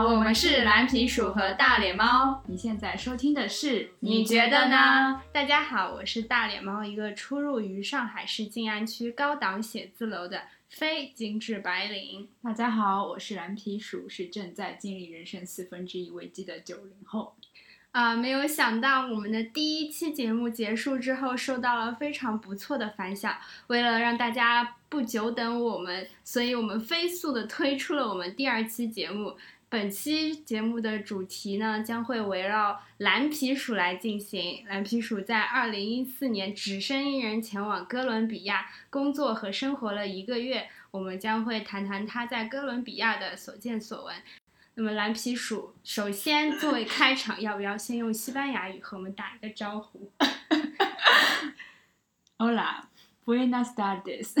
我们是蓝皮鼠和大脸猫。你现在收听的是，你觉得呢？大家好，我是大脸猫，一个出入于上海市静安区高档写字楼的非精致白领。大家好，我是蓝皮鼠，是正在经历人生四分之一危机的九零后。啊，没有想到我们的第一期节目结束之后，受到了非常不错的反响。为了让大家不久等我们，所以我们飞速的推出了我们第二期节目。本期节目的主题呢，将会围绕蓝皮鼠来进行。蓝皮鼠在二零一四年只身一人前往哥伦比亚工作和生活了一个月，我们将会谈谈他在哥伦比亚的所见所闻。那么蓝皮鼠首先作为开场，要不要先用西班牙语和我们打一个招呼？Hola，buenas tardes。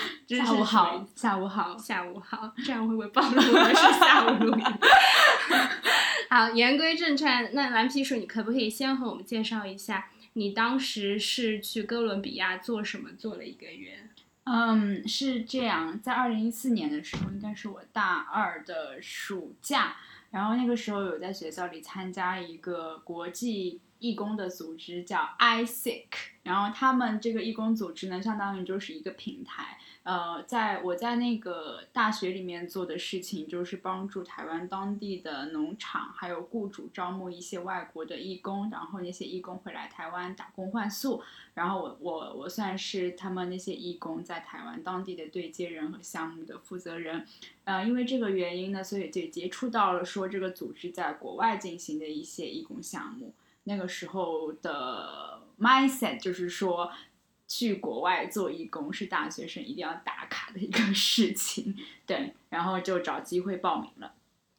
下午好，下午好，下午好。这样会不会暴露我们是下午录音？好，言归正传，那蓝皮鼠，你可不可以先和我们介绍一下，你当时是去哥伦比亚做什么？做了一个月？嗯，是这样，在二零一四年的时候，应该是我大二的暑假，然后那个时候有在学校里参加一个国际义工的组织，叫 ISIC，然后他们这个义工组织呢，相当于就是一个平台。呃，在我在那个大学里面做的事情，就是帮助台湾当地的农场还有雇主招募一些外国的义工，然后那些义工会来台湾打工换宿，然后我我我算是他们那些义工在台湾当地的对接人和项目的负责人，呃，因为这个原因呢，所以就接触到了说这个组织在国外进行的一些义工项目，那个时候的 mindset 就是说。去国外做义工是大学生一定要打卡的一个 事情，对，然后就找机会报名了。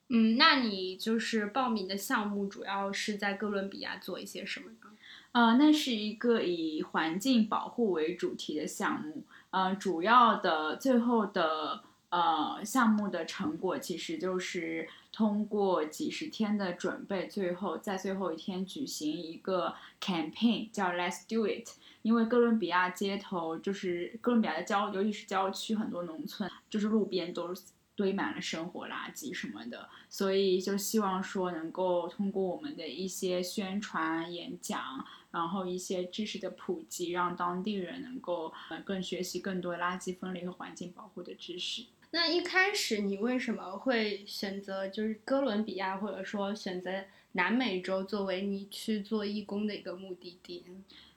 嗯，那你就是报名的项目主要是在哥伦比亚做一些什么呢？呃，那是一个以环境保护为主题的项目，呃，主要的最后的呃项目的成果其实就是通过几十天的准备，最后在最后一天举行一个 campaign，叫 Let's Do It。因为哥伦比亚街头就是哥伦比亚的郊，尤其是郊区，很多农村就是路边都堆满了生活垃圾什么的，所以就希望说能够通过我们的一些宣传演讲，然后一些知识的普及，让当地人能够呃更学习更多垃圾分类和环境保护的知识。那一开始你为什么会选择就是哥伦比亚，或者说选择南美洲作为你去做义工的一个目的地？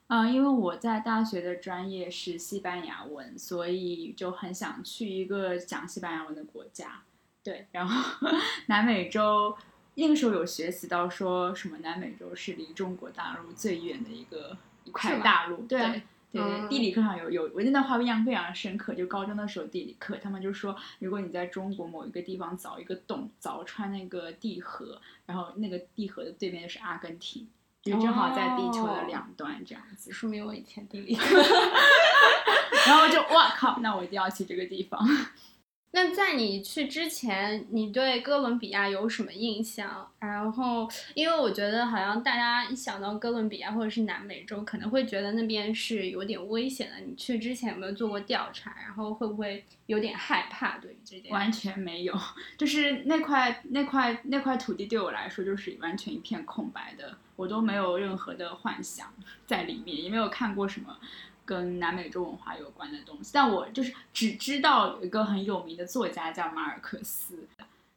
嗯，因为我在大学的专业是西班牙文，所以就很想去一个讲西班牙文的国家。对，然后 南美洲那个时候有学习到说什么南美洲是离中国大陆最远的一个一块大陆。对对对对，地理课上有有，我那段话印象非常深刻。就高中的时候地理课，他们就说，如果你在中国某一个地方凿一个洞，凿穿那个地核，然后那个地核的对面就是阿根廷。就正好在地球的两端这样子，说明我以前地理课，然后就哇靠，那我一定要去这个地方。那在你去之前，你对哥伦比亚有什么印象？然后，因为我觉得好像大家一想到哥伦比亚或者是南美洲，可能会觉得那边是有点危险的。你去之前有没有做过调查？然后会不会有点害怕？对于这点，完全没有，就是那块那块那块土地对我来说就是完全一片空白的，我都没有任何的幻想在里面，也没有看过什么。跟南美洲文化有关的东西，但我就是只知道有一个很有名的作家叫马尔克斯，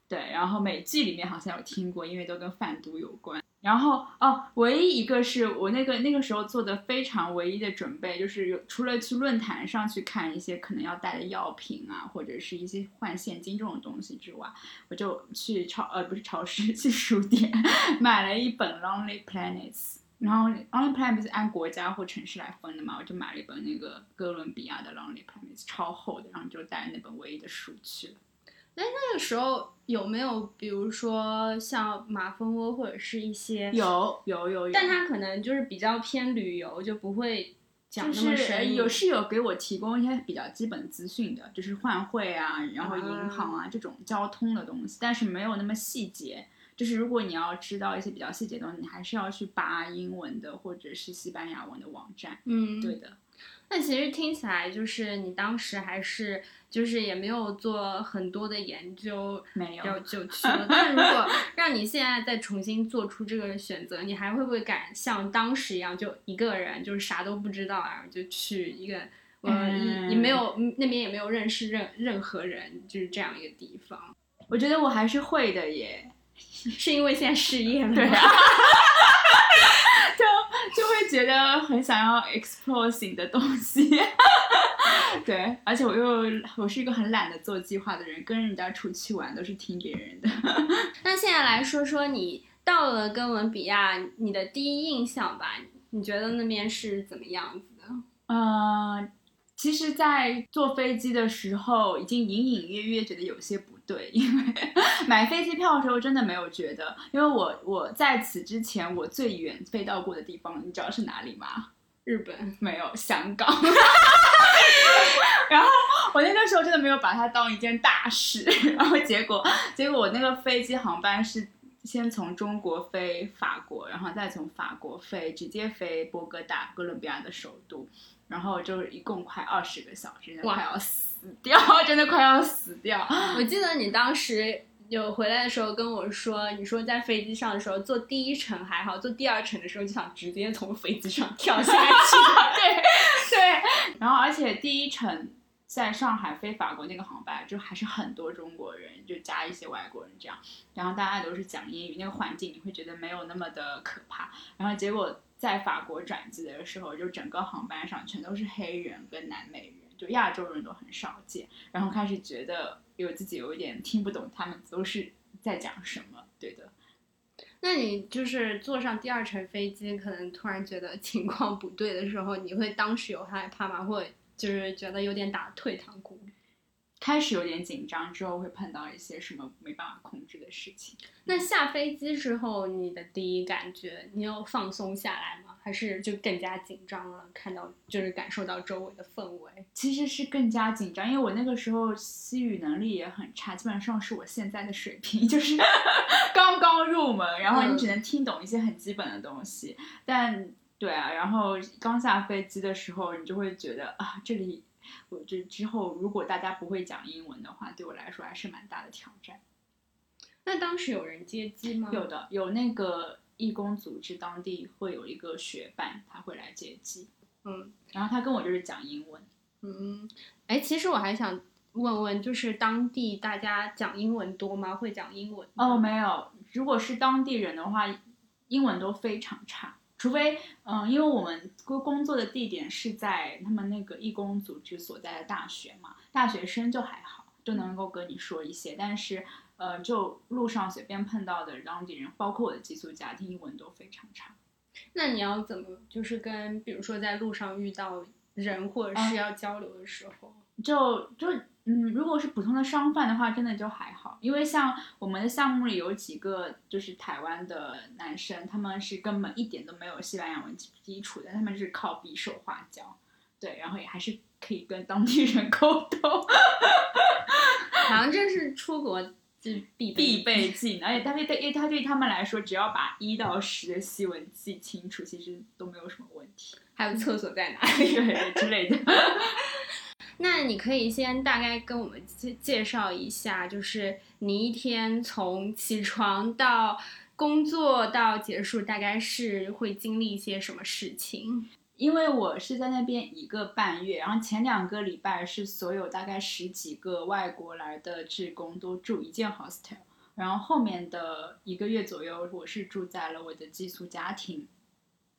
对，然后美剧里面好像有听过，因为都跟贩毒有关。然后哦，唯一一个是我那个那个时候做的非常唯一的准备，就是有除了去论坛上去看一些可能要带的药品啊，或者是一些换现金这种东西之外，我就去超呃不是超市 去书店买了一本《Lonely Planets》。然后 Lonely Planet 不是按国家或城市来分的嘛？我就买了一本那个哥伦比亚的 Lonely Planet，超厚的，然后就带那本唯一的书去了。哎，那个时候有没有比如说像马蜂窝或者是一些有有有有，但它可能就是比较偏旅游，就不会讲那么深。有是有给我提供一些比较基本资讯的，就是换汇啊，然后银行啊这种交通的东西，但是没有那么细节。就是如果你要知道一些比较细节的东西，你还是要去扒英文的或者是西班牙文的网站。嗯，对的。那其实听起来就是你当时还是就是也没有做很多的研究，没有，就去了。但如果 让你现在再重新做出这个选择，你还会不会敢像当时一样，就一个人就是啥都不知道，啊就去一个呃，嗯你没有那边也没有认识任任何人，就是这样一个地方，我觉得我还是会的耶。是因为现在失业了吗？对啊，就就会觉得很想要 explore 新的东西。对，而且我又我是一个很懒得做计划的人，跟人家出去玩都是听别人的。那现在来说说你到了哥伦比亚，你的第一印象吧？你觉得那边是怎么样子的？呃，其实，在坐飞机的时候，已经隐隐约约觉得有些不对，因为 买飞机票的时候真的没有觉得，因为我我在此之前我最远飞到过的地方，你知道是哪里吗？日本，没有香港。然后我那个时候真的没有把它当一件大事，然后结果结果我那个飞机航班是先从中国飞法国，然后再从法国飞直接飞波哥大，哥伦比亚的首都，然后就一共快二十个小时，真的哇快要死掉，真的快要死掉。我记得你当时有回来的时候跟我说，你说在飞机上的时候坐第一程还好，坐第二程的时候就想直接从飞机上跳下去。对对，然后而且第一程在上海飞法国那个航班，就还是很多中国人，就加一些外国人这样，然后大家都是讲英语，那个环境你会觉得没有那么的可怕。然后结果在法国转机的时候，就整个航班上全都是黑人跟南美人，就亚洲人都很少见，然后开始觉得有自己有一点听不懂他们都是在讲什么，对的。那你就是坐上第二程飞机，可能突然觉得情况不对的时候，你会当时有害怕吗？或就是觉得有点打退堂鼓？开始有点紧张，之后会碰到一些什么没办法控制的事情。那下飞机之后，你的第一感觉，你有放松下来吗？还是就更加紧张了？看到就是感受到周围的氛围。其实是更加紧张，因为我那个时候西语能力也很差，基本上是我现在的水平，就是 刚刚入门，然后你只能听懂一些很基本的东西。但对啊，然后刚下飞机的时候，你就会觉得啊，这里我这之后如果大家不会讲英文的话，对我来说还是蛮大的挑战。那当时有人接机吗？有的，有那个义工组织当地会有一个学伴，他会来接机，嗯然后他跟我就是讲英文。嗯，哎，其实我还想问问，就是当地大家讲英文多吗？会讲英文哦，没有。如果是当地人的话，英文都非常差，除非嗯、因为我们工工作的地点是在他们那个义工组织所在的大学嘛，大学生就还好，就能够跟你说一些。但是呃，就路上随便碰到的当地人，包括我的寄宿家庭，英文都非常差。那你要怎么就是跟比如说在路上遇到人或者是要交流的时候，就就嗯，如果是普通的商贩的话，真的就还好，因为像我们的项目里有几个就是台湾的男生，他们是根本一点都没有西班牙文基基础的，他们是靠比手画脚，对，然后也还是可以跟当地人 沟通，好像这是出国就必必备 技能，而且他对对，因为他对他们来说，只要把一到十的西文记清楚，其实都没有什么问题，还有厕所在哪里？之类的。那你可以先大概跟我们介介绍一下，就是你一天从起床到工作到结束，大概是会经历一些什么事情？因为我是在那边一个半月，然后前两个礼拜是所有大概十几个外国来的职工都住一间 hostel，然后后面的一个月左右，我是住在了我的寄宿家庭。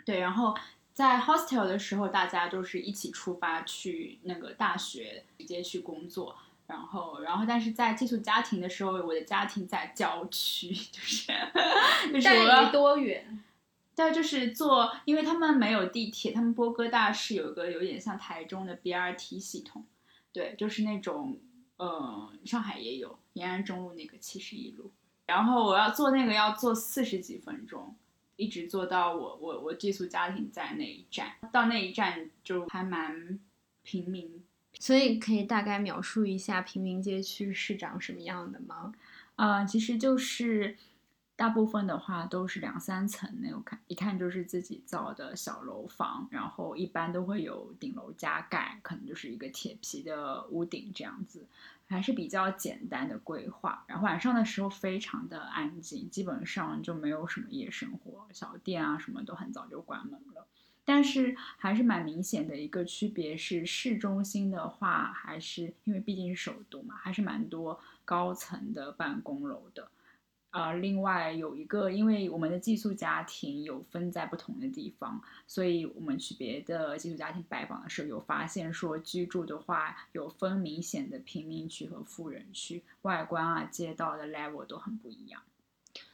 对，然后在 hostel 的时候，大家都是一起出发去那个大学，直接去工作。然后，然后，但是在寄宿家庭的时候，我的家庭在郊区，就是就是我要多远？但，就是坐，因为他们没有地铁，他们波哥大是有个有点像台中的 BRT 系统，对，就是那种，呃，上海也有延安中路那个七十一路，然后我要坐那个要坐四十几分钟，一直做到我我我寄宿家庭在那一站，到那一站就还蛮平民，所以可以大概描述一下平民街区是长什么样的吗？呃，其实就是大部分的话都是两三层那种，看一看就是自己造的小楼房，然后一般都会有顶楼加盖，可能就是一个铁皮的屋顶这样子，还是比较简单的规划。然后晚上的时候非常的安静，基本上就没有什么夜生活，小店啊什么都很早就关门了。但是还是蛮明显的一个区别是，市中心的话，还是因为毕竟是首都嘛，还是蛮多高层的办公楼的。呃，另外有一个，因为我们的寄宿家庭有分在不同的地方，所以我们去别的寄宿家庭拜访的时候，有发现说居住的话有分明显的贫民区和富人区，外观啊、街道的 level 都很不一样。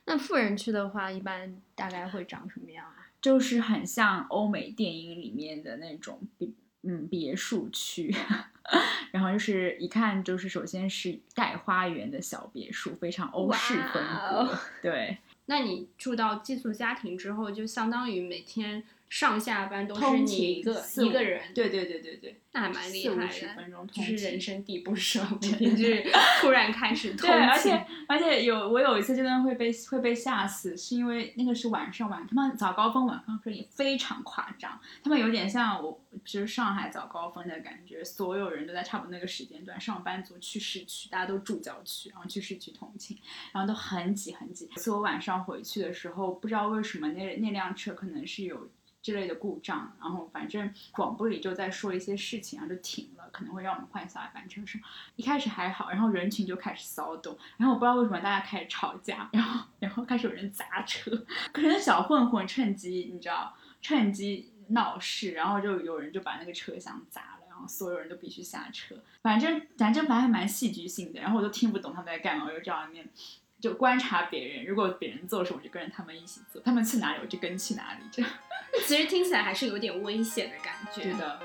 那富人区的话，一般大概会长什么样啊？就是很像欧美电影里面的那种别嗯别墅区。然后就是一看就是首先是带花园的小别墅，非常欧式风格。对，那你住到寄宿家庭之后，就相当于每天上下班都是你一个一个人。对对对对对，那还蛮厉害的，就是人生地不熟，每天就是 突然开始通勤。对，而且而且有我有一次真的会被会被吓死，是因为那个是晚上晚，他们早高峰晚高峰也非常夸张，他们有点像我。就是上海早高峰的感觉，所有人都在差不多那个时间段，上班族去市区，大家都住郊区，然后去市区通勤，然后都很挤很挤。次我晚上回去的时候，不知道为什么那那辆车可能是有之类的故障，然后反正广播里就在说一些事情，然后就停了，可能会让我们换下一班车上。一开始还好，然后人群就开始骚动，然后我不知道为什么大家开始吵架，然后然后开始有人砸车，可能小混混趁机，你知道，趁机。闹事，然后就有人就把那个车厢砸了，然后所有人都必须下车。反正反正反正还蛮戏剧性的，然后我都听不懂他们在干嘛，我就在外面就观察别人。如果别人做什么，我就跟着他们一起做；他们去哪里，我就跟去哪里。这样其实听起来还是有点危险的感觉的。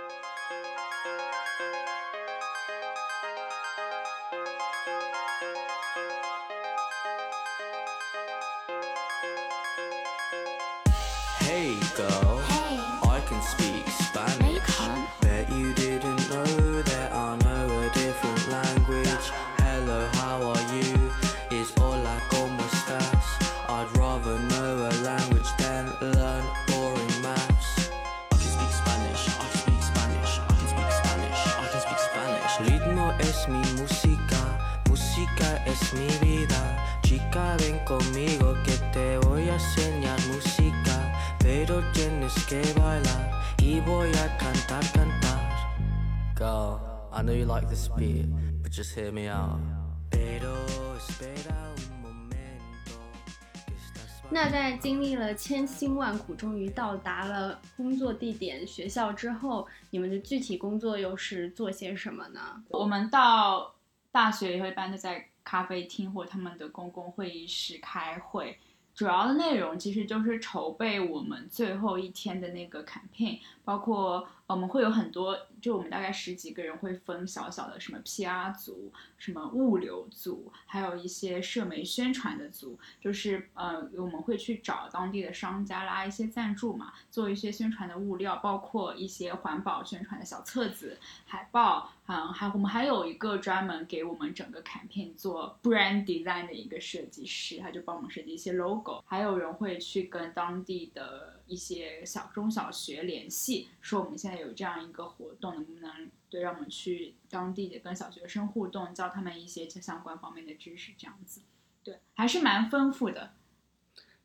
那在经历了千辛万苦，终于到达了工作地点学校之后，你们的具体工作又是做些什么呢？我们到大学以后，一般都在咖啡厅或他们的公共会议室开会。主要的内容其实就是筹备我们最后一天的那个 campaign，包括我们会有很多，就我们大概十几个人会分小小的什么 PR 组、什么物流组，还有一些社媒宣传的组，就是呃我们会去找当地的商家拉一些赞助嘛，做一些宣传的物料，包括一些环保宣传的小册子、海报。嗯，还我们还有一个专门给我们整个 campaign 做 brand design 的一个设计师，他就帮我们设计一些 logo。还有人会去跟当地的一些小中小学联系，说我们现在有这样一个活动，能不能对让我们去当地的跟小学生互动，教他们一些相关方面的知识，这样子，对，还是蛮丰富的。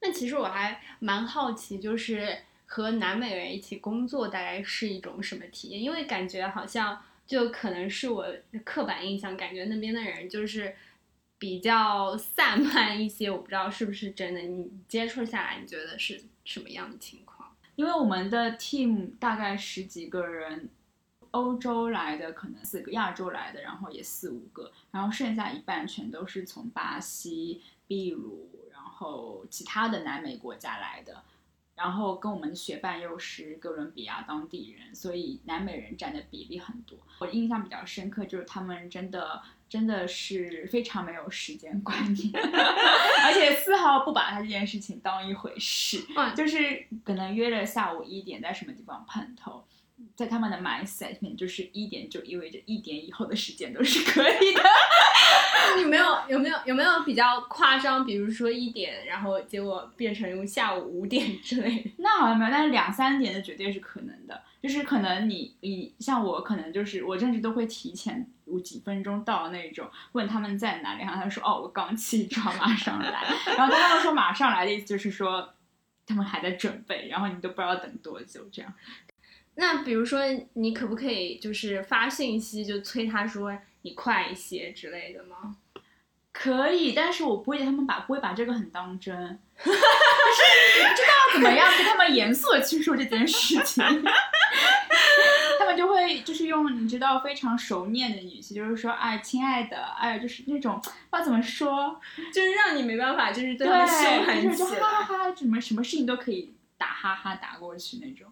那其实我还蛮好奇，就是和南美人一起工作，大概是一种什么体验？因为感觉好像。就可能是我刻板印象，感觉那边的人就是比较散漫一些，我不知道是不是真的。你接触下来，你觉得是什么样的情况？因为我们的 team 大概十几个人，欧洲来的可能四个，亚洲来的然后也四五个，然后剩下一半全都是从巴西、秘鲁，然后其他的南美国家来的。然后跟我们的学伴又是哥伦比亚当地人，所以南美人占的比例很多。我印象比较深刻就是他们真的真的是非常没有时间观念，而且丝毫不把他这件事情当一回事。就是可能约了下午一点在什么地方碰头，在他们的 mindset 里面，就是一点就意味着一点以后的时间都是可以的。你没有有没有有没有比较夸张？比如说一点，然后结果变成用下午五点之类的？那好像没有，但是两三点的绝对是可能的。就是可能你你像我，可能就是我甚至都会提前有几分钟到那种，问他们在哪里，然后他说哦我刚起床马上来，然后他们说马上来的意思就是说他们还在准备，然后你都不知道等多久这样。那比如说你可不可以就是发信息就催他说你快一些之类的吗？可以，但是我不会他们把不会把这个很当真，就 是不知道怎么样跟他们严肃的去说这件事情，他们就会就是用你知道非常熟练的语气，就是说哎亲爱的，哎就是那种不知道怎么说，就是让你没办法就是对对，他们凶狠就是就起哈哈。哈，什么什么事情都可以打哈哈打过去那种。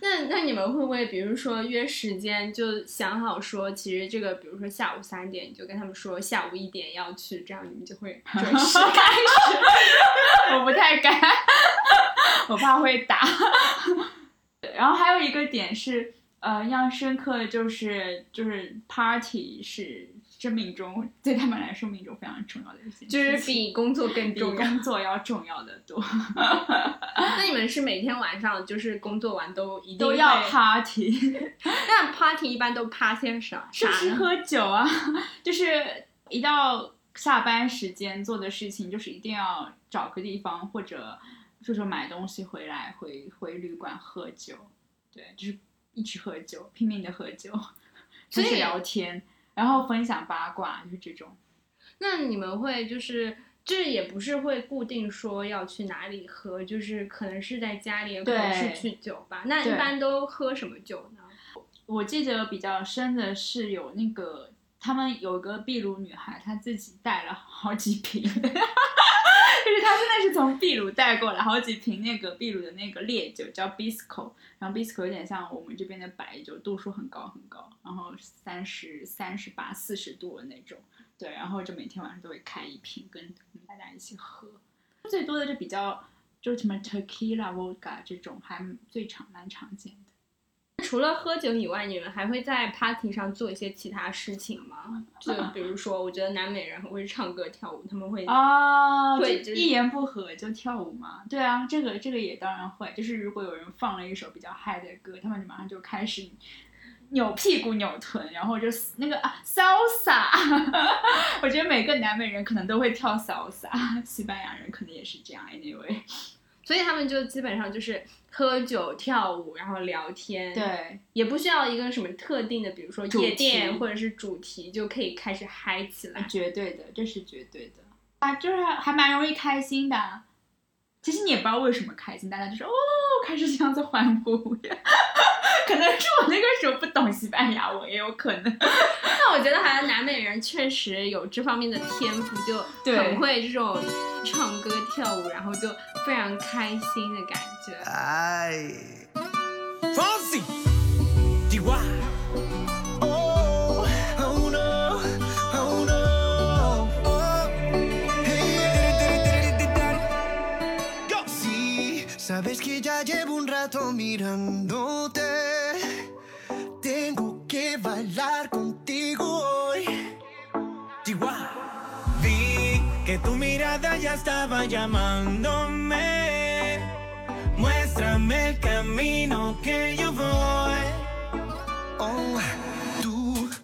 那那你们会不会比如说约时间就想好说，其实这个比如说下午三点，你就跟他们说下午一点要去，这样你们就会准时开始。我不太敢，我怕会打。然后还有一个点是，呃，印象深刻的就是就是 party 是生命中对他们来说生命中非常重要的一件事情，就是比工作更比重要。工作要重要的多，那你们是每天晚上就是工作完都一定都要 party。那 party 一般都趴些啥？啥呢？是不是喝酒啊？就是一到下班时间做的事情，就是一定要找个地方或者就是买东西回来，回回旅馆喝酒。对，就是一直喝酒，拼命的喝酒，就是聊天，然后分享八卦，就是这种。那你们会就是这也不是会固定说要去哪里喝，就是可能是在家里，也可能是去酒吧。那一般都喝什么酒呢？我记得比较深的是有那个他们有个秘鲁女孩，她自己带了好几瓶，就是他真的是从秘鲁带过来好几瓶那个秘鲁的那个烈酒，叫 Bisco，然后 Bisco 有点像我们这边的白酒，度数很高很高，然后三十三十八、四十度的那种，对，然后就每天晚上都会开一瓶跟大家一起喝，最多的就比较就什么 Tequila、Vodka 这种还最常蛮常见的。除了喝酒以外，你们还会在 party 上做一些其他事情吗？就比如说，我觉得南美人很会唱歌跳舞，他们会啊，会就是一言不合就跳舞嘛。对啊，这个这个也当然会，就是如果有人放了一首比较嗨的歌，他们就马上就开始扭屁股、扭臀，然后就那个啊 salsa。我觉得每个南美人可能都会跳 salsa，西班牙人可能也是这样。Anyway，所以他们就基本上就是喝酒、跳舞，然后聊天。，对也不需要一个什么特定的，比如说夜店或者是主题，就可以开始嗨起来。绝对的，这是绝对的啊，就是还还蛮容易开心的啊。其实你也不知道为什么开心，大家就是哦，开始这样子欢呼，可能是我那个时候不懂西班牙文，也有可能。但我觉得好像南美人确实有这方面的天赋，就很会这种唱歌跳舞，然后就非常开心的感觉。Sabes que ya llevo un rato mirándote. Tengo que bailar contigo hoy. Vi que tu mirada ya estaba llamándome. Muéstrame el camino que yo voy. Oh,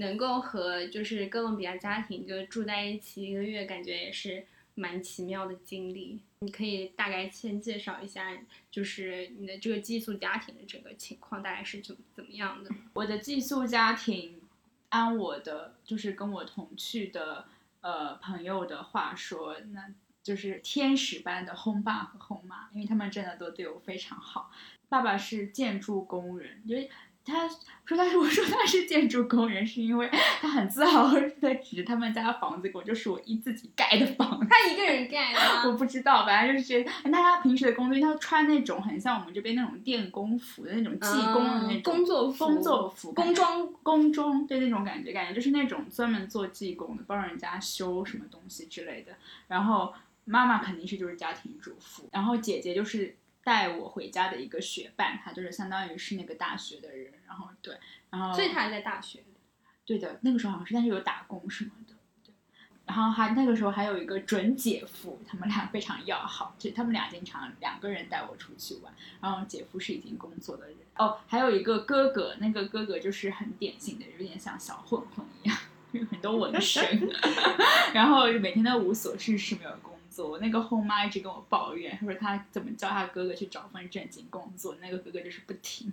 能够和就是哥伦比亚家庭就住在一起一个月，感觉也是蛮奇妙的经历。你可以大概先介绍一下，就是你的这个寄宿家庭的整个情况大概是怎怎么样的？我的寄宿家庭，按我的就是跟我同去的呃朋友的话说，那就是天使般的轰爸和轰妈，因为他们真的都对我非常好。爸爸是建筑工人，因为他说他是 我说他是建筑工人，是因为他很自豪的指着他们家的房子给我，就是我一自己盖的房子。他一个人盖的 我？不知道，反正就是觉得那他平时的工作，因为他穿那种很像我们这边那种电工服的那种技工的那嗯种工作服工作服、工装工装，对那种感觉，感觉就是那种专门做技工的，帮人家修什么东西之类的。然后妈妈肯定是就是家庭主妇，然后姐姐就是带我回家的一个学伴，他就是相当于是那个大学的人。然后对，然后所以他还在大学。对的，那个时候好像是，但是有打工什么的。对，然后还那个时候还有一个准姐夫，他们俩非常要好，就他们俩经常两个人带我出去玩。然后姐夫是已经工作的人哦，还有一个哥哥，那个哥哥就是很典型的，有点像小混混一样，有很多纹身 然后每天都无所事事，没有工作。那个后妈一直跟我抱怨，她说她怎么叫她哥哥去找份正经工作，那个哥哥就是不听，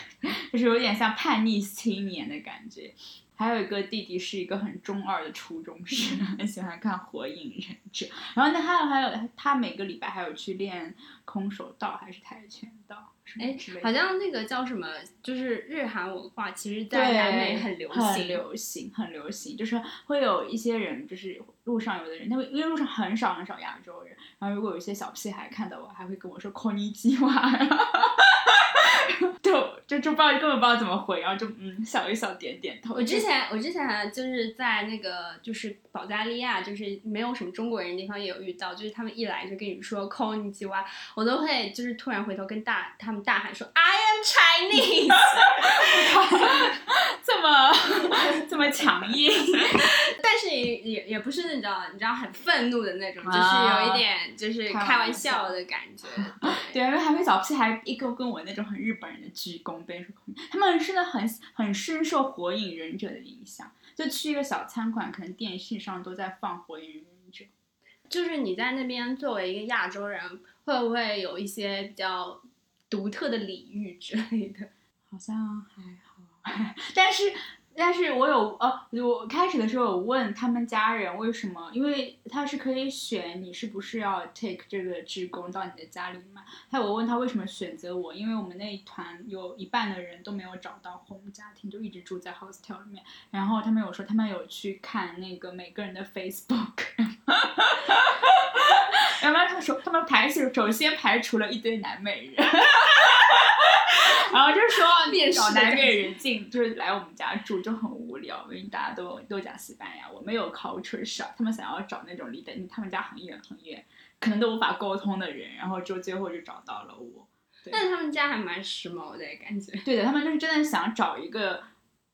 就是有点像叛逆青年的感觉。还有一个弟弟是一个很中二的初中生，很喜欢看《火影忍者》。然后那，还有还有他每个礼拜还有去练空手道还是跆拳道哎。好像那个叫什么，就是日韩文化，其实对在南美很流行很行。流行，很流行。就是会有一些人，就是路上有的人，他会因为路上很少很少亚洲人，然后如果有一些小屁孩看到我，还会跟我说 h i w a 就就就不知道根本不知道怎么回，然后就嗯笑一笑，点点头。我之前我之前就是在那个就是保加利亚，就是没有什么中国人的地方也有遇到，就是他们一来就跟你说 “call 你几哇”，我都会就是突然回头跟大他们大喊说 “I am Chinese”，这么这么强硬，但是也也也不是那种你知道很愤怒的那种，就是啊有一点就是开玩笑的感觉。对，因为还没小屁孩一个跟我那种很日本人的鞠躬，他们真的很很深受《火影忍者》的影响。就去一个小餐馆，可能电视上都在放《火影忍者》。就是你在那边作为一个亚洲人，会不会有一些比较独特的礼遇之类的？好像还好，但是但是我有呃，我开始的时候有问他们家人为什么，因为他是可以选你是不是要 take 这个职工到你的家里嘛。他我问他为什么选择我，因为我们那一团有一半的人都没有找到 home 家庭，就一直住在 hostel 里面。然后他们有说他们有去看那个每个人的 Facebook。然后他说，他们排除首先排除了一堆南美人，然后就说 找南美人进就是来我们家住就很无聊，因为大家都都讲西班牙，我没有 culture shock，他们想要找那种离得他们家很远很远，可能都无法沟通的人，然后就最后就找到了我。但是他们家还蛮时髦的感觉。对的，他们就是真的想找一个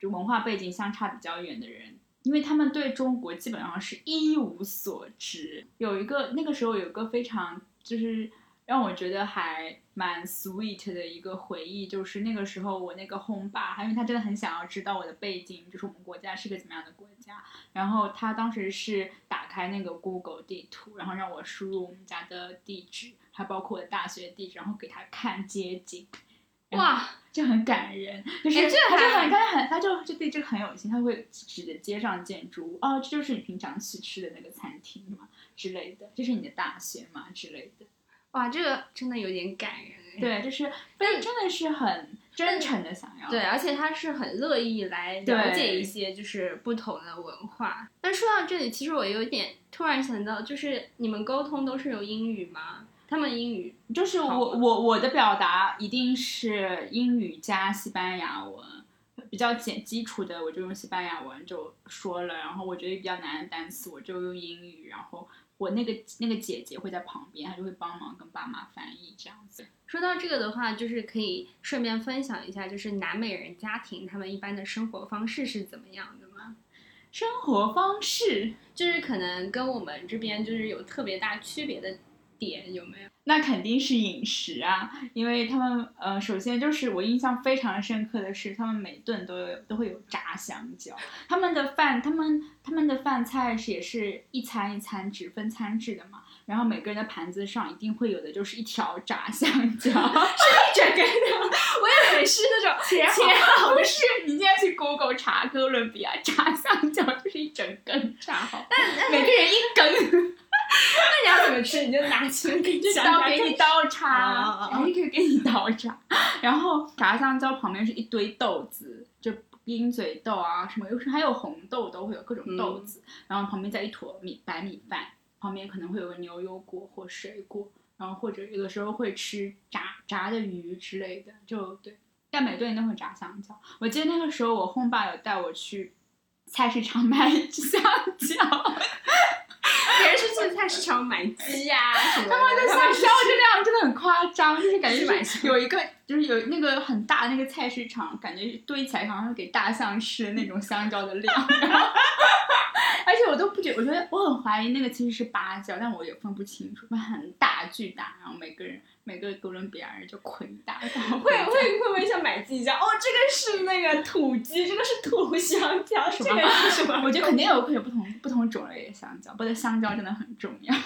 就文化背景相差比较远的人，因为他们对中国基本上是一无所知。有一个那个时候有一个非常就是让我觉得还蛮 sweet 的一个回忆，就是那个时候我那个 home 爸，因为他真的很想要知道我的背景，就是我们国家是个怎么样的国家。然后他当时是打开那个 Google 地图，然后让我输入我们家的地址，还包括我的大学地址，然后给他看街景。哇，就很感人，就是、他就很他很他就就对这个很有心，他会指着街上建筑物，哦，这就是你平常去吃的那个餐厅嘛之类的，这是你的大学嘛之类的，哇，这个真的有点感人哎。对，就是但真的是很真诚的想要，对，而且他是很乐意来了解一些就是不同的文化。但说到这里，其实我有点突然想到，就是你们沟通都是用英语吗？他们英语就是我我我的表达一定是英语加西班牙文，比较简基础的我就用西班牙文就说了，然后我觉得比较难的单词我就用英语，然后我那个那个姐姐会在旁边，她就会帮忙跟爸妈翻译这样子。说到这个的话，就是可以顺便分享一下，就是南美人家庭他们一般的生活方式是怎么样的吗？生活方式，就是可能跟我们这边就是有特别大区别的点，有没有？那肯定是饮食啊，因为他们呃，首先就是我印象非常深刻的是，他们每顿都有都会有炸香蕉，他们的饭，他们他们的饭菜是也是一餐一餐只分餐制的嘛，然后每个人的盘子上一定会有的就是一条炸香蕉，是一整根的，我以为是那种 切切好，不是你现在去 Google 查哥伦比亚炸香蕉就是一整根炸好，每个人一根。那你要怎么么吃，你就拿起 来给你刀给你刀叉，啊还是可以给你刀叉。然后炸香蕉旁边是一堆豆子，就鹰嘴豆啊什么，有时候还有红豆都会有各种豆子，然后旁边再一坨米白米饭，旁边可能会有个牛油果或水果，然后或者有的时候会吃炸炸的鱼之类的，就对。但每顿都会炸香蕉。我记得那个时候我轰爸有带我去菜市场买 香蕉。菜市场买鸡呀、什么的，他们的香蕉质量真的很夸张，就是感觉是买有一个，就是有那个很大的那个菜市场，感觉堆起来好像是给大象吃那种香蕉的量。而且我都不觉我觉得我很怀疑那个其实是芭蕉，但我也分不清楚，它很大巨大，然后每个人每个哥伦比亚人就捆一大。会会会不会像买鸡一样？哦，这个是那个土鸡，这个是土香蕉，这么个是什么？我觉得肯定有会有不同不同种类的香蕉，不过香蕉真的很重要。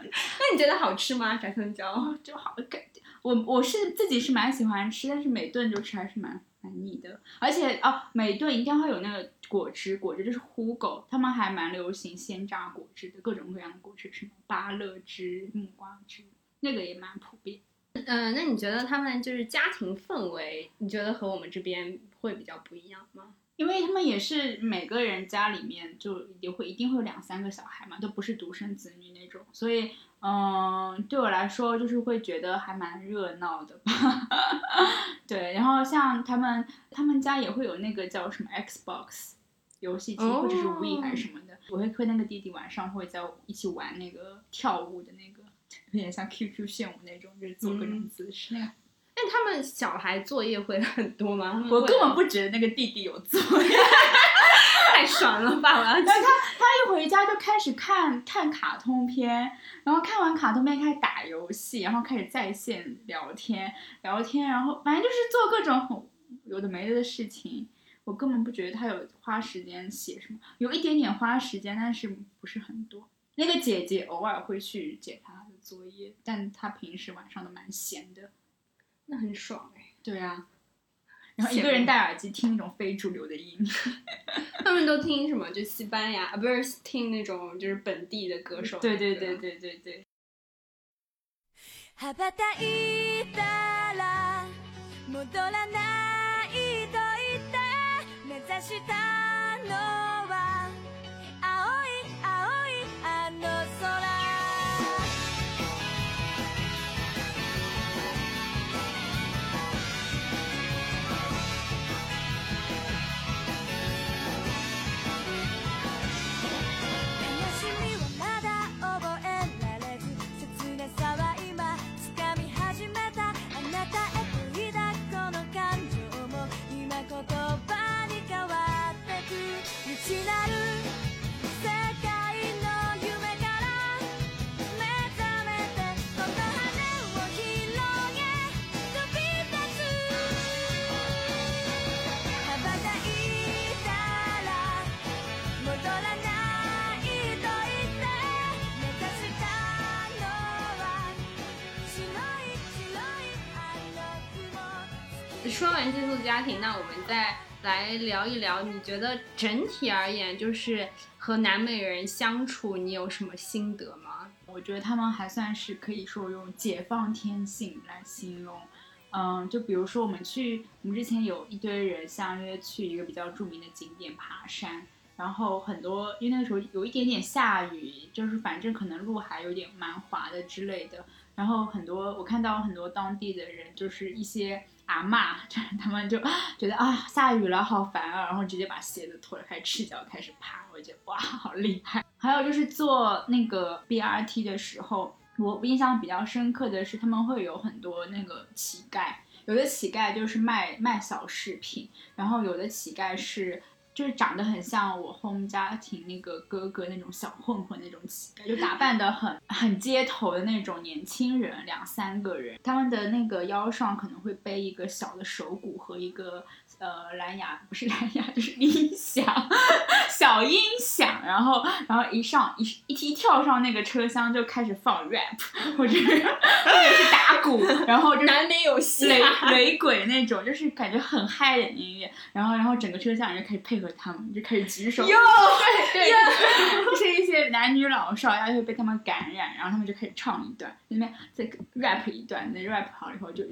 那你觉得好吃吗？炸香蕉？哦，就好感我我是自己是蛮喜欢吃，但是每顿就吃还是蛮蛮腻的。而且哦，每顿一定会有那个果汁，果汁就是呼狗，他们还蛮流行鲜榨果汁的，各种各样的果汁，什么芭乐汁、木瓜汁，那个也蛮普遍。嗯、那你觉得他们就是家庭氛围，你觉得和我们这边会比较不一样吗？因为他们也是每个人家里面就也会一定会有两三个小孩嘛，都不是独生子女那种，所以嗯，对我来说就是会觉得还蛮热闹的吧。对，然后像他们他们家也会有那个叫什么 Xbox 游戏机、哦或者是 Wii 还是什么的，我会和那个弟弟晚上会在一起玩那个跳舞的那个，有点像 QQ 炫舞那种，就是做各种嗯姿势。那他们小孩作业会很多吗？我根本不觉得那个弟弟有作业。太爽了吧！我要然后他他一回家就开始看看卡通片，然后看完卡通片开始打游戏，然后开始在线聊天聊天，然后反正就是做各种很有的没的的事情。我根本不觉得他有花时间写什么，有一点点花时间，但是不是很多。那个姐姐偶尔会去解他的作业，但她平时晚上都蛮闲的。那很爽哎、对啊，然后一个人戴耳机听那种非主流的音乐。他们都听什么？就西班牙啊，不是听那种就是本地的歌手。对对对。对对对。羽ばたいたら戻らないと言って目指 したのは说完寄宿家庭，那我们再来聊一聊，你觉得整体而言，就是和南美人相处，你有什么心得吗？我觉得他们还算是可以说用解放天性来形容。嗯，就比如说我们去，我们之前有一堆人相约去一个比较著名的景点爬山，然后很多因为那个时候有一点点下雨，就是反正可能路还有点蛮滑的之类的，然后很多我看到很多当地的人，就是一些阿嬷，就是他们就觉得啊下雨了好烦啊，然后直接把鞋子脱了，开始赤脚开始爬，我觉得哇好厉害。还有就是坐那个 BRT 的时候，我印象比较深刻的是他们会有很多那个乞丐，有的乞丐就是卖卖小饰品，然后有的乞丐是。就是长得很像我 home 家庭那个哥哥那种小混混那种乞丐，就打扮的很很街头的那种年轻人，两三个人，他们的那个腰上可能会背一个小的手鼓和一个呃蓝牙，不是蓝牙就是音响，小音响，然后然后一上一一一跳上那个车厢就开始放 rap 或者是或者是打鼓，然后就是难免有雷。雷鬼那种，就是感觉很嗨的音乐，然后然后整个车厢人就开始配合合他们，就开始举手。哟，对对，就是一些男女老少，然后就被他们感染，然后他们就开始唱一段，那边再 rap 一段，那 rap 好了以后就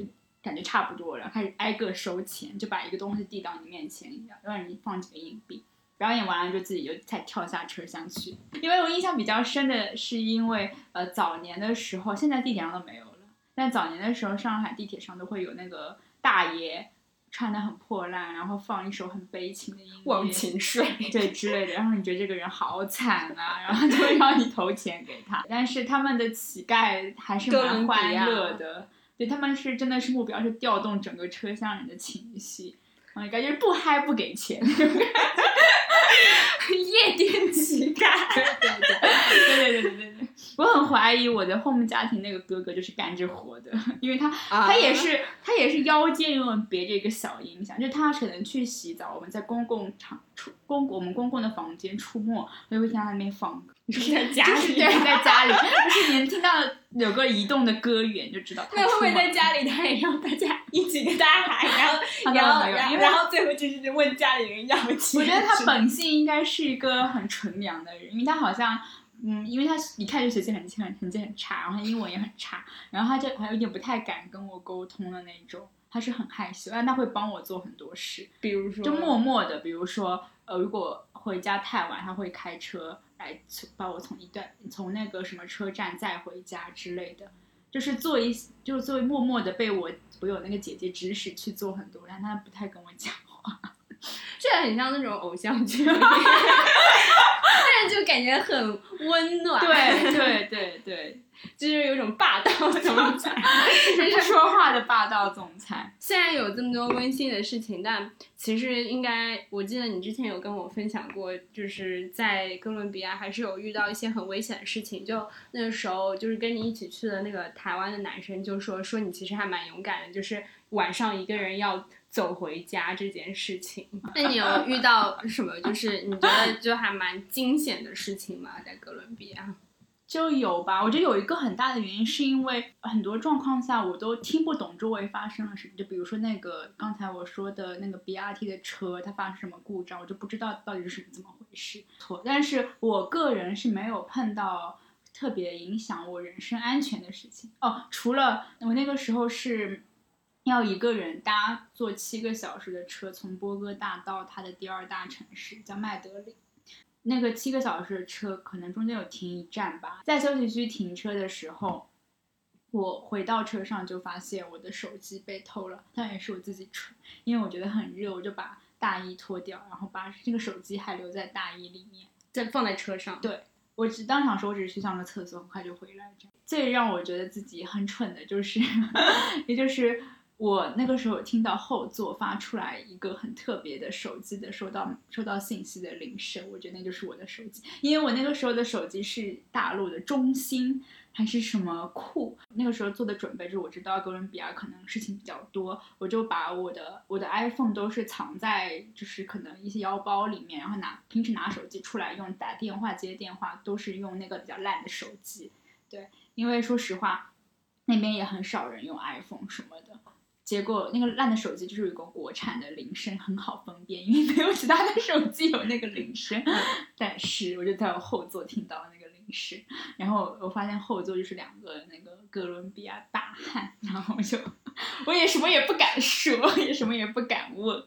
感觉差不多了，开始挨个收钱，就把一个东西递到你面前，让你放几个硬币。表演完了就自己就再跳下车厢去。因为我印象比较深的是，因为呃早年的时候，现在地铁上都没有了，但早年的时候，上海地铁上都会有那个大爷穿的很破烂，然后放一首很悲情的音乐，忘情水，对之类的，然后你觉得这个人好惨啊，然后就会让你投钱给他。但是他们的乞丐还是蛮欢乐的，对他们是真的是目标是调动整个车厢人的情绪，嗯，感觉不嗨不给钱。夜店乞丐。对对对对对对对，我很怀疑我的 home 家庭那个哥哥就是干这活的，因为他、啊他也是他也是腰间永远别着一个小音响，就是他可能去洗澡，我们在公共场出公我们公共的房间出没，我就会听到他那边放歌。是在家里就是对，在家里，就是你能听到有个移动的歌源，就知道他那会不会在家里，他也让大家一起跟他喊，然后然后然后最后就是问家里人要钱？我觉得他本性应该是一个很纯良的人，因为他好像，嗯，因为他一看就学习很很成绩很差，然后他英文也很差，然后他就还有点不太敢跟我沟通的那种，他是很害羞，但他会帮我做很多事，比如说就默默的，比如说，呃，如果回家太晚，他会开车来从把我从一段从那个什么车站载回家之类的，就是做一就是作为默默的被我我有那个姐姐指使去做很多，但他不太跟我讲话。这很像那种偶像剧，但是就感觉很温暖，对对对对，就是有一种霸道总裁。就是说话的霸道总裁。虽然有这么多温馨的事情，但其实应该，我记得你之前有跟我分享过，就是在哥伦比亚还是有遇到一些很危险的事情。就那个时候，就是跟你一起去的那个台湾的男生就说，说你其实还蛮勇敢的，就是晚上一个人要走回家这件事情。那你有遇到什么就是你觉得就还蛮惊险的事情吗？在哥伦比亚？就有吧，我觉得有一个很大的原因是因为很多状况下我都听不懂周围发生了什么，就比如说那个刚才我说的那个 BRT 的车，它发生什么故障，我就不知道到底是怎么回事。错，但是我个人是没有碰到特别影响我人身安全的事情哦，除了我那个时候是要一个人搭坐七个小时的车从波哥大到它的第二大城市叫麦德里。那个七个小时的车，可能中间有停一站吧。在休息区停车的时候，我回到车上就发现我的手机被偷了，但也是我自己蠢，因为我觉得很热，我就把大衣脱掉，然后把这个手机还留在大衣里面。在放在车上，对我只当场说，我只是去上个厕所，很快就回来。这样最让我觉得自己很蠢的就是，也就是我那个时候听到后座发出来一个很特别的手机的收到收到信息的铃声，我觉得那就是我的手机，因为我那个时候的手机是大陆的中兴还是什么酷，那个时候做的准备就是我知道哥伦比亚可能事情比较多，我就把我的我的 iPhone 都是藏在就是可能一些腰包里面，然后拿平时拿手机出来用打电话接电话都是用那个比较烂的手机，对，因为说实话那边也很少人用 iPhone 什么的。结果那个烂的手机就是有一个国产的铃声，很好分辨，因为没有其他的手机有那个铃声。但是我就在我后座听到那个铃声，然后我发现后座就是两个那个哥伦比亚大汉，然后我就我也什么也不敢说，也什么也不敢问。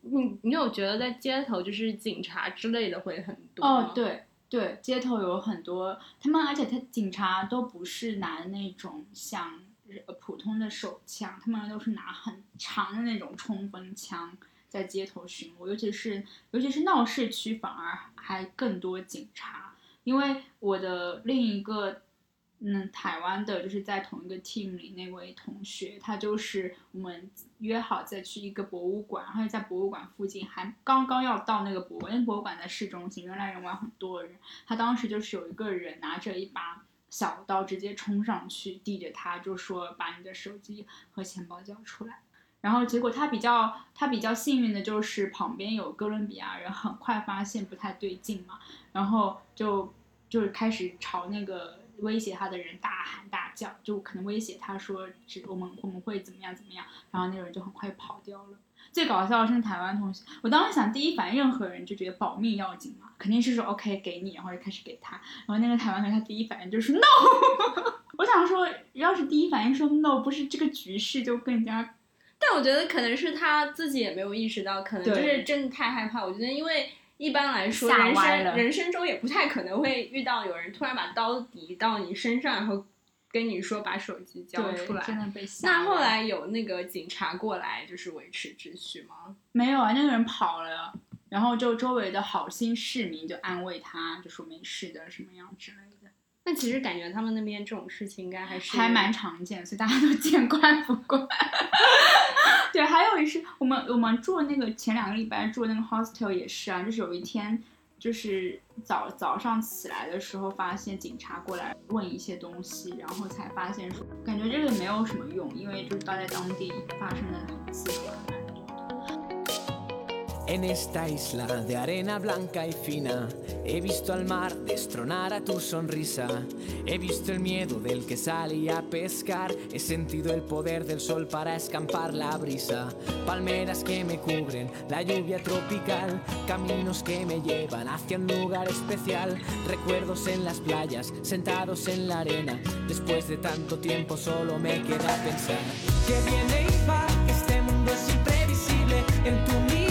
你你有觉得在街头就是警察之类的会很多吗哦，，对对，街头有很多他们，而且他警察都不是拿那种像呃普通的手枪，他们都是拿很长的那种冲锋枪在街头巡逻，尤其是尤其是闹市区，反而还更多警察。因为我的另一个嗯台湾的，就是在同一个 team 里那位同学，他就是我们约好再去一个博物馆，然后在博物馆附近还刚刚要到那个博物馆，因为博物馆在市中心，人来人往，很多人。他当时就是有一个人拿着一把小刀直接冲上去，递着他就说把你的手机和钱包交出来。然后结果他比较他比较幸运的就是旁边有哥伦比亚人，很快发现不太对劲嘛，然后就就是开始朝那个威胁他的人大喊大叫，就可能威胁他说我们我们会怎么样怎么样，然后那个人就很快跑掉了。最搞笑的是台湾同学，我当时想第一反应任何人就觉得保命要紧嘛，肯定是说 OK 给你，然后就开始给他，然后那个台湾同学他第一反应就是 no，我想说要是第一反应说 no，不是这个局势就更加但我觉得可能是他自己也没有意识到，可能就是真的太害怕。我觉得因为。一般来说，吓人生人生中也不太可能会遇到有人突然把刀抵到你身上，然后跟你说把手机交出来。真的被吓那后来有那个警察过来，就是维持秩序吗？没有啊，那个人跑了，然后就周围的好心市民就安慰他，就说没事的，什么样之类的，那其实感觉他们那边这种事情应该还是还蛮常见，所以大家都 见怪不怪。对，还有一是我们我们住的那个前两个礼拜住的那个 hostel 也是啊，就是有一天。就是早早上起来的时候，发现警察过来问一些东西，然后才发现说，感觉这个没有什么用，因为就是在当地发生的很次。En esta isla de arena blanca y fina, he visto al mar destronar a tu sonrisa. He visto el miedo del que salía a pescar. He sentido el poder del sol para escampar la brisa. Palmeras que me cubren, la lluvia tropical. Caminos que me llevan hacia un lugar especial. Recuerdos en las playas, sentados en la arena. Después de tanto tiempo solo me queda pensar que viene y va, este mundo es imprevisible. En tu mirar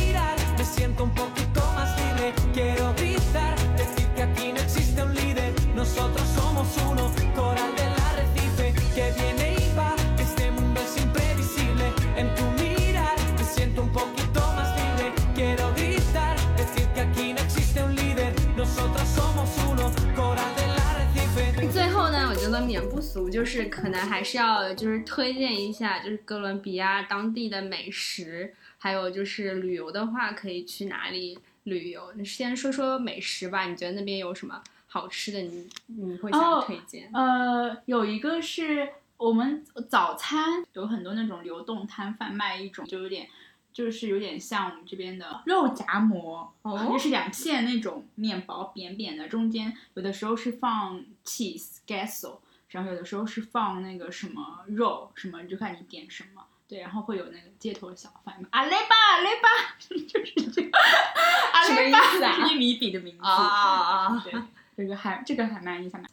就是可能还是要就是推荐一下，就是哥伦比亚当地的美食，还有就是旅游的话，可以去哪里旅游？你先说说美食吧，你觉得那边有什么好吃的你？你会想哦推荐？呃，有一个是我们早餐有很多那种流动摊贩卖一种，就有点就是有点像我们这边的肉夹馍，哦就是两片那种面包扁扁的，中间有的时候是放 cheese queso，然后有的时候是放那个什么肉什么，就看你点什么。对，然后会有那个街头小贩，阿雷巴阿雷巴，就是这个阿雷巴玉米饼的名字啊对，这个还这个还蛮印象蛮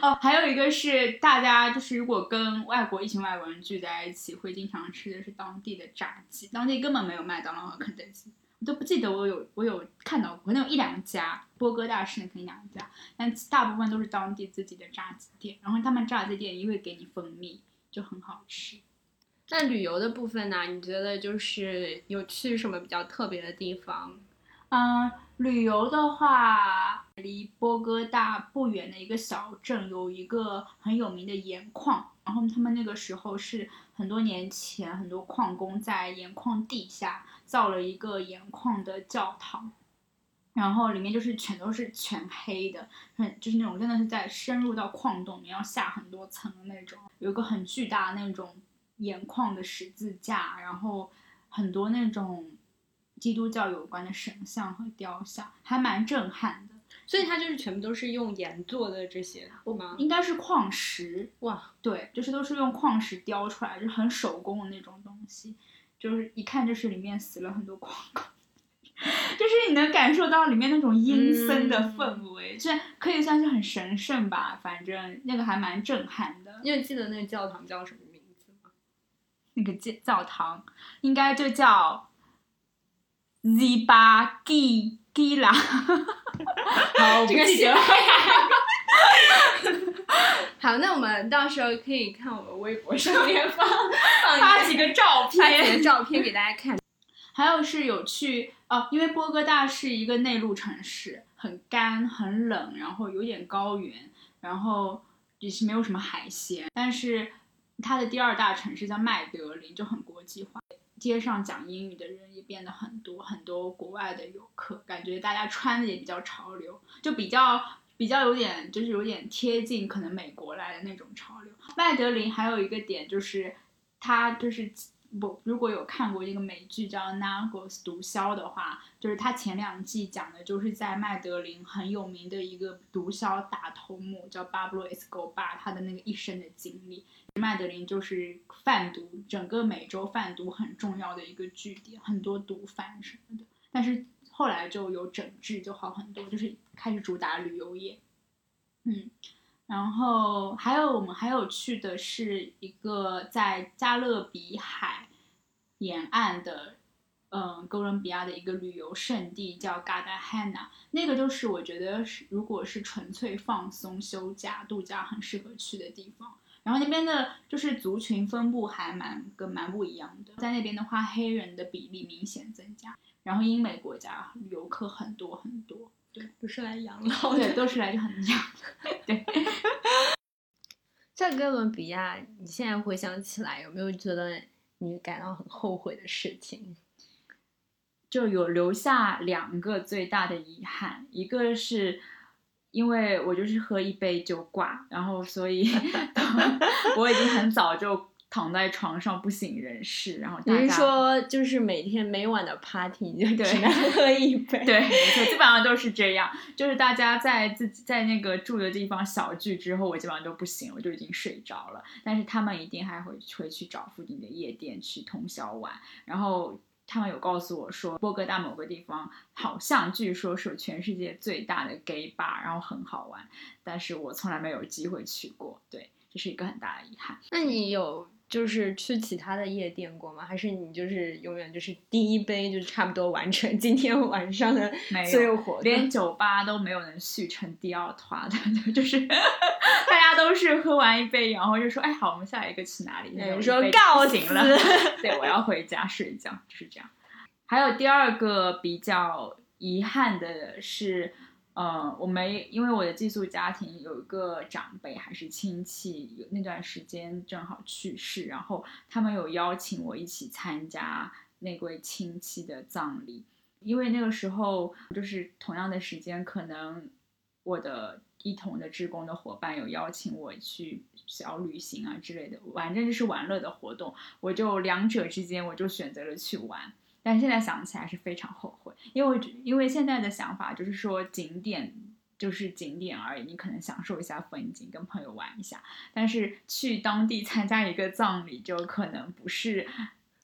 哦。还有一个是大家就是如果跟外国一群外国人聚在一起，会经常吃的是当地的炸鸡，当地根本没有麦当劳和肯德基，我都不记得我有我有看到过，可能有一两家，波哥大市那肯定两家，但大部分都是当地自己的炸鸡店，然后他们炸鸡店也会给你蜂蜜，就很好吃。那旅游的部分呢？你觉得就是有去什么比较特别的地方？嗯，旅游的话，离波哥大不远的一个小镇有一个很有名的盐矿，然后他们那个时候是很多年前，很多矿工在盐矿地下造了一个盐矿的教堂，然后里面就是全都是全黑的，很就是那种真的是在深入到矿洞里面要下很多层的那种，有一个很巨大那种盐矿的十字架，然后很多那种基督教有关的神像和雕像，还蛮震撼的。所以它就是全部都是用盐做的这些吗？应该是矿石，哇，对，就是都是用矿石雕出来，就是很手工的那种东西，就是一看就是里面死了很多矿工。就是你能感受到里面那种阴森的氛围，这、可以算是很神圣吧。反正那个还蛮震撼的。你有记得那个教堂叫什么名字吗？那个教教堂应该就叫 Ziba Gi Gila。好，这个记得写 好，那我们到时候可以看我们微博上面发发几个照片发几片个。照片给大家看。还有是有去哦，因为波哥大是一个内陆城市，很干很冷，然后有点高原，然后也是没有什么海鲜。但是它的第二大城市叫麦德林，就很国际化，街上讲英语的人也变得很多，很多国外的游客，感觉大家穿的也比较潮流，就比较。比较有点就是有点贴近可能美国来的那种潮流。麦德林还有一个点就是，他就是不，如果有看过一个美剧叫《Narcos》毒枭的话，就是他前两季讲的就是在麦德林很有名的一个毒枭大头目叫巴布洛·埃斯科巴，他的那个一生的经历。麦德林就是贩毒，整个美洲贩毒很重要的一个据点，很多毒贩什么的。但是后来就有整治，就好很多，就是开始主打旅游业。嗯，然后还有我们还有去的是一个在加勒比海沿岸的，嗯，哥伦比亚的一个旅游胜地叫 Cartagena，那个就是我觉得是如果是纯粹放松、休假、度假很适合去的地方。然后那边的就是族群分布还蛮跟蛮不一样的，在那边的话，黑人的比例明显增加，然后英美国家游客很多很多，对，不是来养老对，的。都是来这很养的，对。在哥伦比亚，你现在回想起来，有没有觉得你感到很后悔的事情？就有留下两个最大的遗憾，一个是因为我就是喝一杯就挂，然后所以 我已经很早就躺在床上不省人事，然后大你家是说，就是每天每晚的 party 你就对只能喝一杯？对，没错，基本上都是这样。就是大家在自己在那个住的地方小聚之后，我基本上都不行，我就已经睡着了。但是他们一定还会会去找附近的夜店去通宵玩。然后他们有告诉我说，波哥大某个地方好像据说是全世界最大的 gay bar，然后很好玩。但是我从来没有机会去过，对，这是一个很大的遗憾。那你有就是去其他的夜店过吗？还是你就是永远就是第一杯就差不多完成今天晚上的 所有活动？连酒吧都没有能续成第二团的，就是大家都是喝完一杯，然后就说：“哎，好，我们下一个去哪里？”对那种一杯说告不行了，对，我要回家睡觉，就是这样。还有第二个比较遗憾的是，呃，我没因为我的寄宿家庭有一个长辈还是亲戚，有那段时间正好去世，然后他们有邀请我一起参加那位亲戚的葬礼。因为那个时候就是同样的时间，可能我的一同的志工的伙伴有邀请我去小旅行啊之类的，反正就是玩乐的活动，我就两者之间我就选择了去玩。但现在想起来是非常后悔，因为因为现在的想法就是说景点就是景点而已，你可能享受一下风景，跟朋友玩一下。但是去当地参加一个葬礼，就可能不是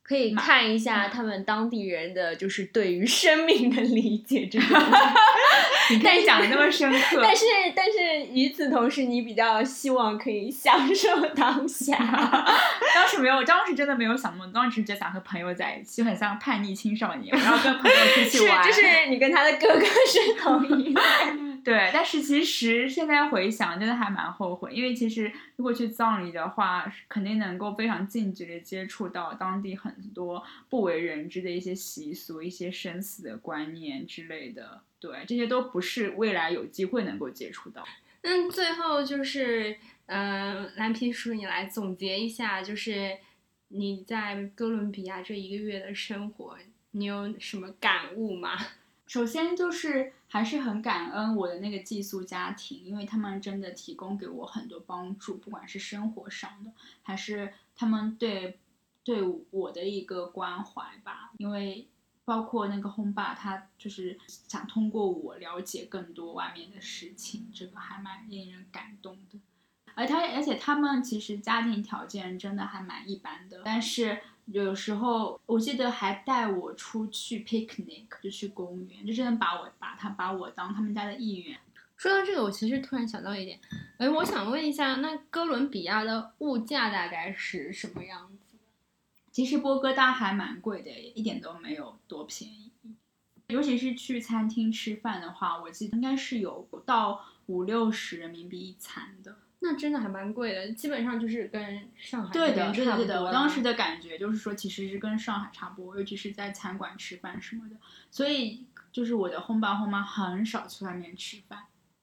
可以看一下他们当地人的就是对于生命的理解这种。你看你讲的那么深刻，但是但是与此同时，你比较希望可以享受当下。当时没有，当时真的没有想那么多，当时只想和朋友在一起，就很像叛逆青少年，然后跟朋友出去 玩。是就是你跟他的哥哥是同一类。对，但是其实现在回想，真的还蛮后悔，因为其实如果去葬礼的话，肯定能够非常近距离接触到当地很多不为人知的一些习俗、一些生死的观念之类的。对，这些都不是未来有机会能够接触到。那最后就是，嗯、蓝皮书，你来总结一下，就是你在哥伦比亚这一个月的生活，你有什么感悟吗？首先就是还是很感恩我的那个寄宿家庭，因为他们真的提供给我很多帮助，不管是生活上的，还是他们对对我的一个关怀吧。因为包括那个轰爸，他就是想通过我了解更多外面的事情，这个还蛮令人感动的。而他，而且他们其实家庭条件真的还蛮一般的，但是有时候我记得还带我出去 picnic，就去公园，就真的把我把他把我当他们家的一员。说到这个，我其实突然想到一点，哎，我想问一下，那哥伦比亚的物价大概是什么样子？其实波哥大还蛮贵的，一点都没有多便宜。尤其是去餐厅吃饭的话，我记得应该是有到五六十人民币一餐的。那真的还蛮贵的，基本上就是跟上海对的，对的，对的。我当时的感觉就是说，其实是跟上海差不多，尤其是在餐馆吃饭什么的。所以就是我的轰爸轰妈很少去外面吃饭，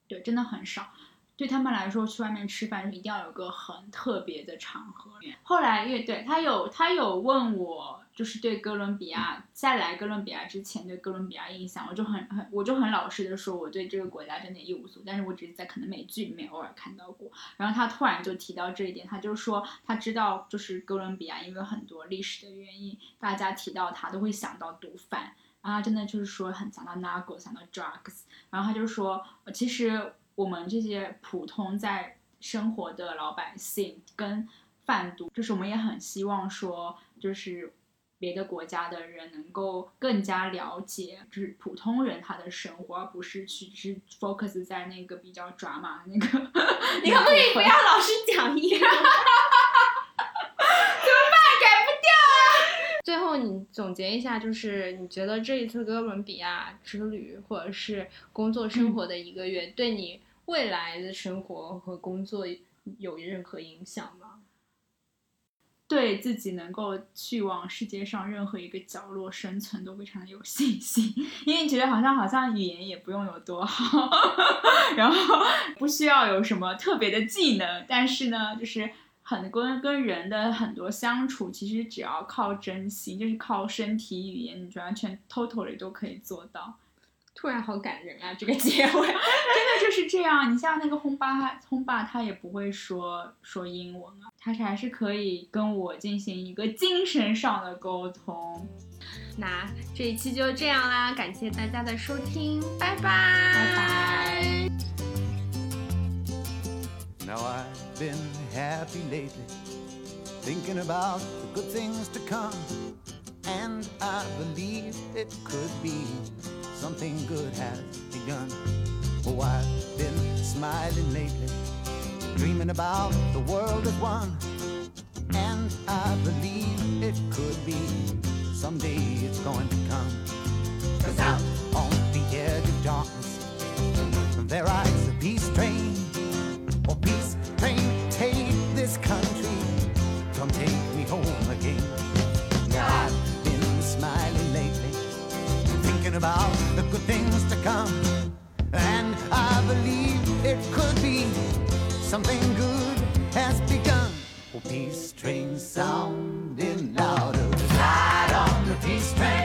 对，真的很少。对他们来说，去外面吃饭一定要有个很特别的场合。后来乐队他有他有问我，就是对哥伦比亚在来哥伦比亚之前对哥伦比亚印象，我就很很我就很老实的说，我对这个国家真的一无所，但是我只是在可能美剧里面偶尔看到过。然后他突然就提到这一点，他就说他知道就是哥伦比亚因为很多历史的原因，大家提到他都会想到毒贩。然后他真的就是说很想到 narco，想到 drugs，然后他就说，其实我们这些普通在生活的老百姓跟贩毒，就是我们也很希望说，就是别的国家的人能够更加了解，就是普通人他的生活，而不是去只 focus 在那个比较 drama 的那个。你可不可以不要老是讲一样？最后，你总结一下，就是你觉得这一次哥伦比亚之旅，或者是工作生活的一个月，对你未来的生活和工作有任何影响吗？对自己能够去往世界上任何一个角落生存都非常的有信心，因为你觉得好像好像语言也不用有多好，然后不需要有什么特别的技能，但是呢，就是很跟跟人的很多相处，其实只要靠真心，就是靠身体语言，你完全 totally 都可以做到。突然好感人啊，这个结尾。真的就是这样。你像那个轰爸，轰爸他也不会说说英文啊，他是还是可以跟我进行一个精神上的沟通。那这一期就这样啦，感谢大家的收听，拜拜，拜拜。Now I've been happy lately, thinking about the good things to come. And I believe it could be something good has begun. Oh, I've been smiling lately, dreaming about the world as one. And I believe it could be someday it's going to come. Cause out on the edge of darkness, there rides a peace train. Oh, peace train, take this country. Come take me home again. Yeah, I've been smiling lately, thinking about the good things to come. And I believe it could be something good has begun. Oh, peace train sounding louder. Ride on the peace train.